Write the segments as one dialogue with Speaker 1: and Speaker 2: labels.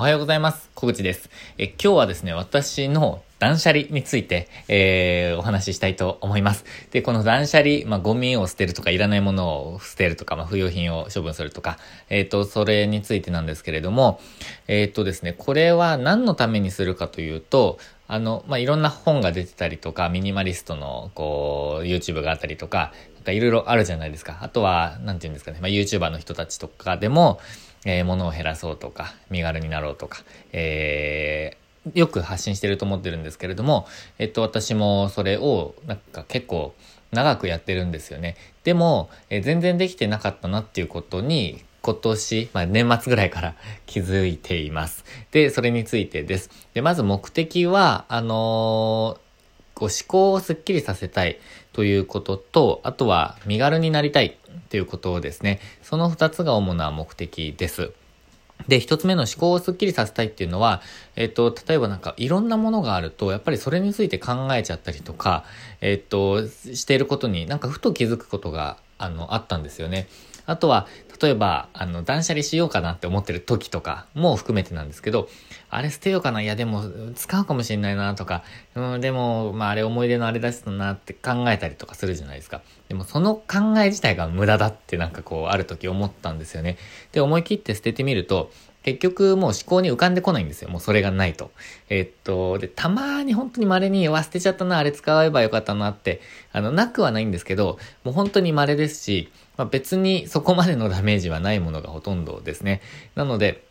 Speaker 1: おはようございます。小口です。え、今日はですね、私の断捨離について、えー、お話ししたいと思います。で、この断捨離、まあ、ゴミを捨てるとか、いらないものを捨てるとか、まあ、不要品を処分するとか、えっ、ー、と、それについてなんですけれども、えっ、ー、とですね、これは何のためにするかというと、あの、まあ、いろんな本が出てたりとか、ミニマリストの、こう、YouTube があったりとか、なんかいろいろあるじゃないですか。あとは、なんて言うんですかね、まあ、YouTuber の人たちとかでも、えー、物を減らそうとか、身軽になろうとか、えー、よく発信してると思ってるんですけれども、えっと、私もそれを、なんか結構長くやってるんですよね。でも、え、全然できてなかったなっていうことに、今年、まあ、年末ぐらいから 気づいています。で、それについてです。で、まず目的は、あのーこう思考をスッキリさせたいということと、あとは身軽になりたいということをですね、その二つが主な目的です。で、一つ目の思考をスッキリさせたいっていうのは、えっ、と、例えばなんかいろんなものがあると、やっぱりそれについて考えちゃったりとか、えっ、と、していることになんかふと気づくことが、あの、あったんですよね。あとは、例えば、あの、断捨離しようかなって思ってる時とかも含めてなんですけど、あれ捨てようかないや、でも、使うかもしれないなとか、うん、でも、まあ、あれ思い出のあれだしだなって考えたりとかするじゃないですか。でも、その考え自体が無駄だってなんかこう、ある時思ったんですよね。で、思い切って捨ててみると、結局もう思考に浮かんでこないんですよ。もうそれがないと。え、っと、で、たまに本当に稀に、わ、捨てちゃったな、あれ使えばよかったなって、あの、なくはないんですけど、もう本当に稀ですし、まあ、別にそこまでのダメージはないものがほとんどですね。なので、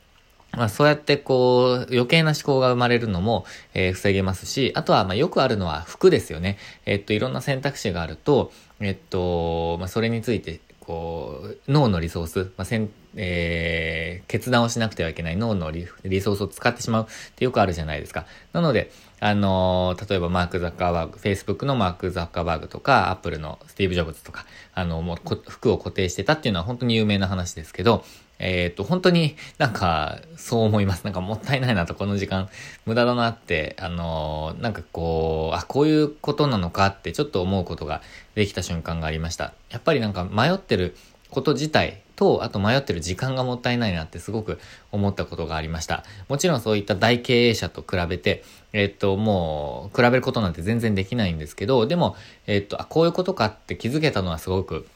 Speaker 1: まあそうやってこう余計な思考が生まれるのも、えー、防げますし、あとはまあよくあるのは服ですよね。えっといろんな選択肢があると、えっと、まあそれについてこう脳のリソース、まあせんえー、決断をしなくてはいけない脳のリソースを使ってしまうってよくあるじゃないですか。なので、あのー、例えばマーク・ザッカーバーグ、Facebook のマーク・ザッカーバーグとか、Apple のスティーブ・ジョブズとか、あの、もう服を固定してたっていうのは本当に有名な話ですけど、えっ、と、本当になんか、そう思います。なんかもったいないなと、この時間、無駄だなって、あのー、なんかこう、あ、こういうことなのかってちょっと思うことができた瞬間がありました。やっぱりなんか迷ってること自体と、あと迷ってる時間がもったいないなってすごく思ったことがありました。もちろんそういった大経営者と比べて、えっと、もう、比べることなんて全然できないんですけど、でも、えっと、あ、こういうことかって気づけたのはすごく、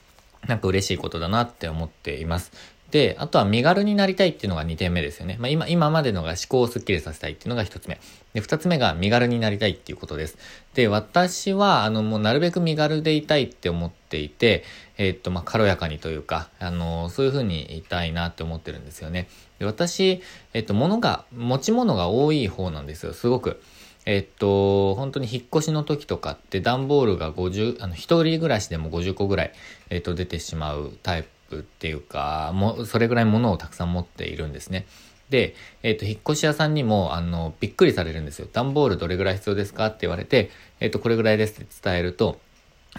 Speaker 1: なんか嬉しいことだなって思っています。で、あとは身軽になりたいっていうのが2点目ですよね。まあ今、今までのが思考をスッキリさせたいっていうのが1つ目。で、2つ目が身軽になりたいっていうことです。で、私は、あの、もうなるべく身軽でいたいって思っていて、えー、っと、まあ、軽やかにというか、あの、そういう風にいたいなって思ってるんですよね。で、私、えっと、物が、持ち物が多い方なんですよ、すごく。えっと、本当に引っ越しの時とかって段ボールが50、あの、一人暮らしでも50個ぐらい、えっと、出てしまうタイププっていうか、もそれぐらい物をたくさん持っているんですね。で、えっ、ー、と、引っ越し屋さんにも、あの、びっくりされるんですよ。段ボールどれぐらい必要ですか？って言われて、えっ、ー、と、これぐらいですって伝えると、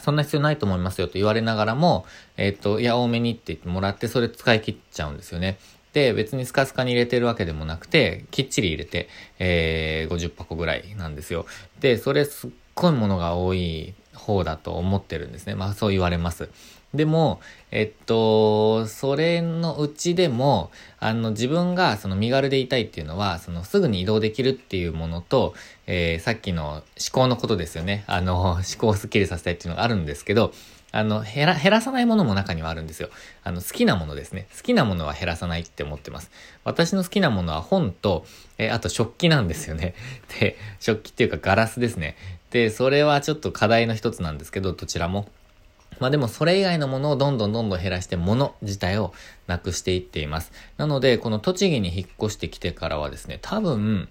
Speaker 1: そんな必要ないと思いますよと言われながらも、えっ、ー、と、いや、多めにって言ってもらって、それ使い切っちゃうんですよね。で、別にスカスカに入れてるわけでもなくて、きっちり入れて、えー、50箱ぐらいなんですよ。で、それすっごいものが多い方だと思ってるんですね。まあそう言われます。でも、えっと、それのうちでも、あの、自分がその身軽でいたいっていうのは、そのすぐに移動できるっていうものと、えー、さっきの思考のことですよね。あの、思考をスッキリさせたいっていうのがあるんですけど、あの、減ら、減らさないものも中にはあるんですよ。あの、好きなものですね。好きなものは減らさないって思ってます。私の好きなものは本と、えー、あと食器なんですよね。で、食器っていうかガラスですね。で、それはちょっと課題の一つなんですけど、どちらも。まあでもそれ以外のものをどんどんどんどん減らして物自体をなくしていっています。なので、この栃木に引っ越してきてからはですね、多分、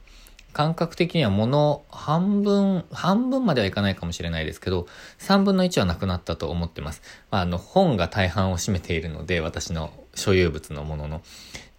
Speaker 1: 感覚的には物半分、半分まではいかないかもしれないですけど、3分の1はなくなったと思ってます。まあ、あの、本が大半を占めているので、私の所有物のものの。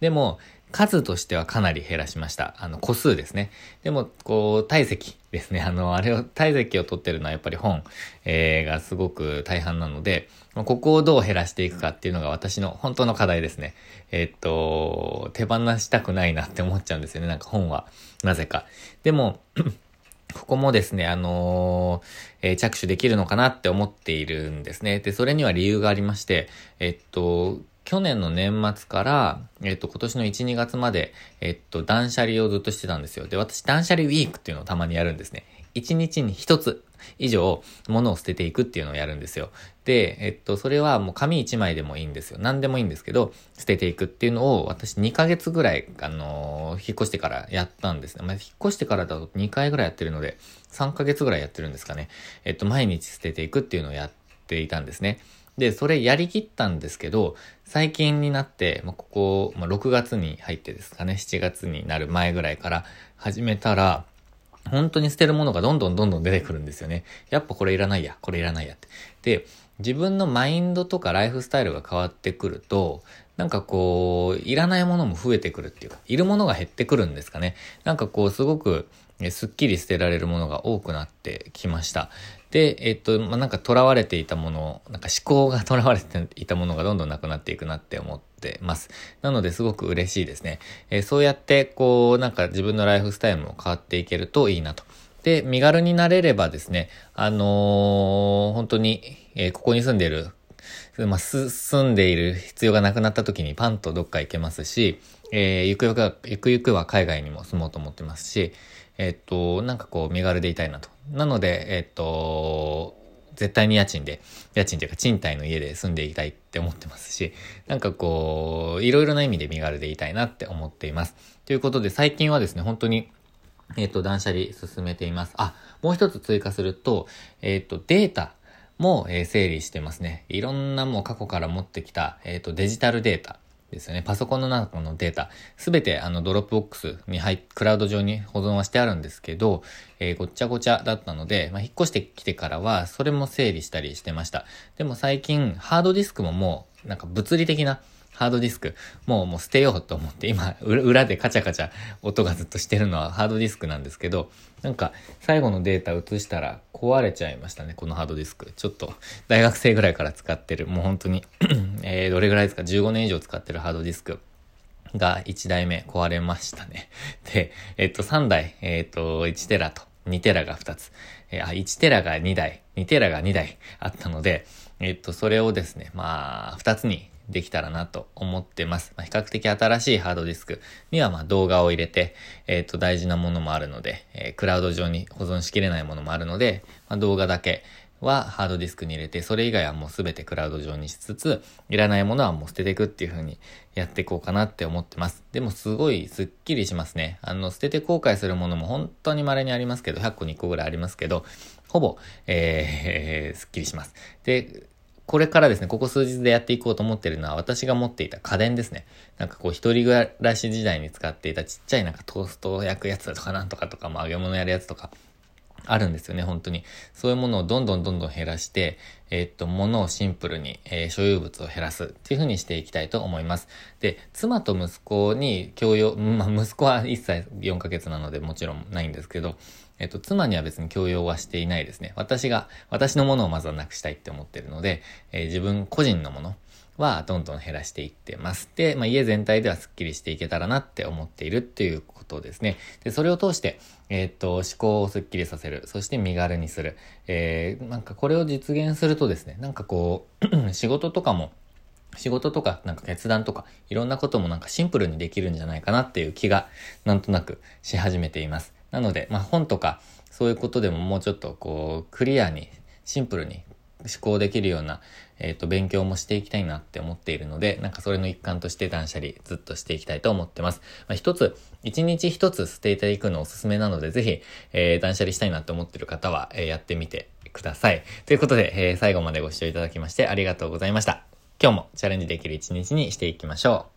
Speaker 1: でも、数としてはかなり減らしました。あの、個数ですね。でも、こう、体積ですね。あの、あれを、体積を取ってるのはやっぱり本、えー、がすごく大半なので、ここをどう減らしていくかっていうのが私の本当の課題ですね。えー、っと、手放したくないなって思っちゃうんですよね。なんか本は。なぜか。でも、ここもですね、あのー、えー、着手できるのかなって思っているんですね。で、それには理由がありまして、えっと、去年の年末から、えっと、今年の1、2月まで、えっと、断捨離をずっとしてたんですよ。で、私、断捨離ウィークっていうのをたまにやるんですね。1日に1つ以上、物を捨てていくっていうのをやるんですよ。で、えっと、それはもう紙1枚でもいいんですよ。何でもいいんですけど、捨てていくっていうのを、私2ヶ月ぐらい、あのー、引っ越してからやったんですね。まあ、引っ越してからだと2回ぐらいやってるので、3ヶ月ぐらいやってるんですかね。えっと、毎日捨てていくっていうのをやっていたんですね。で、それやりきったんですけど、最近になって、まあ、ここ、まあ、6月に入ってですかね、7月になる前ぐらいから始めたら、本当に捨てるものがどんどんどんどん出てくるんですよね。やっぱこれいらないや、これいらないやって。で、自分のマインドとかライフスタイルが変わってくると、なんかこう、いらないものも増えてくるっていうか、いるものが減ってくるんですかね。なんかこう、すごく、すっきり捨てられるものが多くなってきました。で、えっと、まあ、なんか囚われていたもの、なんか思考が囚われていたものがどんどんなくなっていくなって思ってます。なのですごく嬉しいですね。えー、そうやって、こう、なんか自分のライフスタイルも変わっていけるといいなと。で、身軽になれればですね、あのー、本当に、えー、ここに住んでいるまあ、住んでいる必要がなくなった時にパンとどっか行けますし、えー、ゆくゆくは、ゆくゆくは海外にも住もうと思ってますし、えっと、なんかこう、身軽でいたいなと。なので、えっと、絶対に家賃で、家賃というか賃貸の家で住んでいたいって思ってますし、なんかこう、いろいろな意味で身軽でいたいなって思っています。ということで、最近はですね、本当に、えっと、断捨離進めています。あ、もう一つ追加すると、えっと、データも、え、整理してますね。いろんなもう過去から持ってきた、えっと、デジタルデータ。ですよね。パソコンの中のデータ、すべてあの Dropbox に入っクラウド上に保存はしてあるんですけど、えー、ごっちゃごちゃだったので、まあ、引っ越してきてからはそれも整理したりしてました。でも最近ハードディスクももうなんか物理的なハードディスク、もうもう捨てようと思って、今、裏でカチャカチャ音がずっとしてるのはハードディスクなんですけど、なんか、最後のデータ移したら壊れちゃいましたね、このハードディスク。ちょっと、大学生ぐらいから使ってる、もう本当に えー、どれぐらいですか、15年以上使ってるハードディスク。が1台目壊れましたね。で、えっと、3台、えっと、1テラと2テラが2つ。え、あ、1テラが2台、2テラが2台あったので、えっと、それをですね、まあ、2つにできたらなと思ってます。まあ、比較的新しいハードディスクにはま動画を入れて、えっ、ー、と大事なものもあるので、えー、クラウド上に保存しきれないものもあるので、まあ、動画だけはハードディスクに入れて、それ以外はもうすべてクラウド上にしつつ、いらないものはもう捨てていくっていう風にやっていこうかなって思ってます。でもすごいスッキリしますね。あの、捨てて後悔するものも本当に稀にありますけど、100個に1個ぐらいありますけど、ほぼ、えー、すっきりします。で、これからですね、ここ数日でやっていこうと思ってるのは、私が持っていた家電ですね。なんかこう、一人暮らし時代に使っていたちっちゃいなんかトーストを焼くやつとかなんとかとか、も揚げ物やるやつとか、あるんですよね、本当に。そういうものをどんどんどんどん減らして、えー、っと、物をシンプルに、えー、所有物を減らすっていう風にしていきたいと思います。で、妻と息子に共用、まあ、息子は1歳4ヶ月なのでもちろんないんですけど、えっと、妻には別に強要はしていないですね。私が、私のものをまずはなくしたいって思ってるので、えー、自分個人のものはどんどん減らしていってます。で、まあ、家全体ではスッキリしていけたらなって思っているっていうことですね。で、それを通して、えー、っと、思考をスッキリさせる。そして身軽にする。えー、なんかこれを実現するとですね、なんかこう、仕事とかも、仕事とか、なんか決断とか、いろんなこともなんかシンプルにできるんじゃないかなっていう気が、なんとなくし始めています。なので、まあ、本とか、そういうことでももうちょっとこう、クリアに、シンプルに思考できるような、えっ、ー、と、勉強もしていきたいなって思っているので、なんかそれの一環として断捨離ずっとしていきたいと思ってます。まあ、一つ、一日一つ捨てていくのおすすめなので、ぜひ、えー、断捨離したいなって思ってる方は、えー、やってみてください。ということで、え、最後までご視聴いただきましてありがとうございました。今日もチャレンジできる一日にしていきましょう。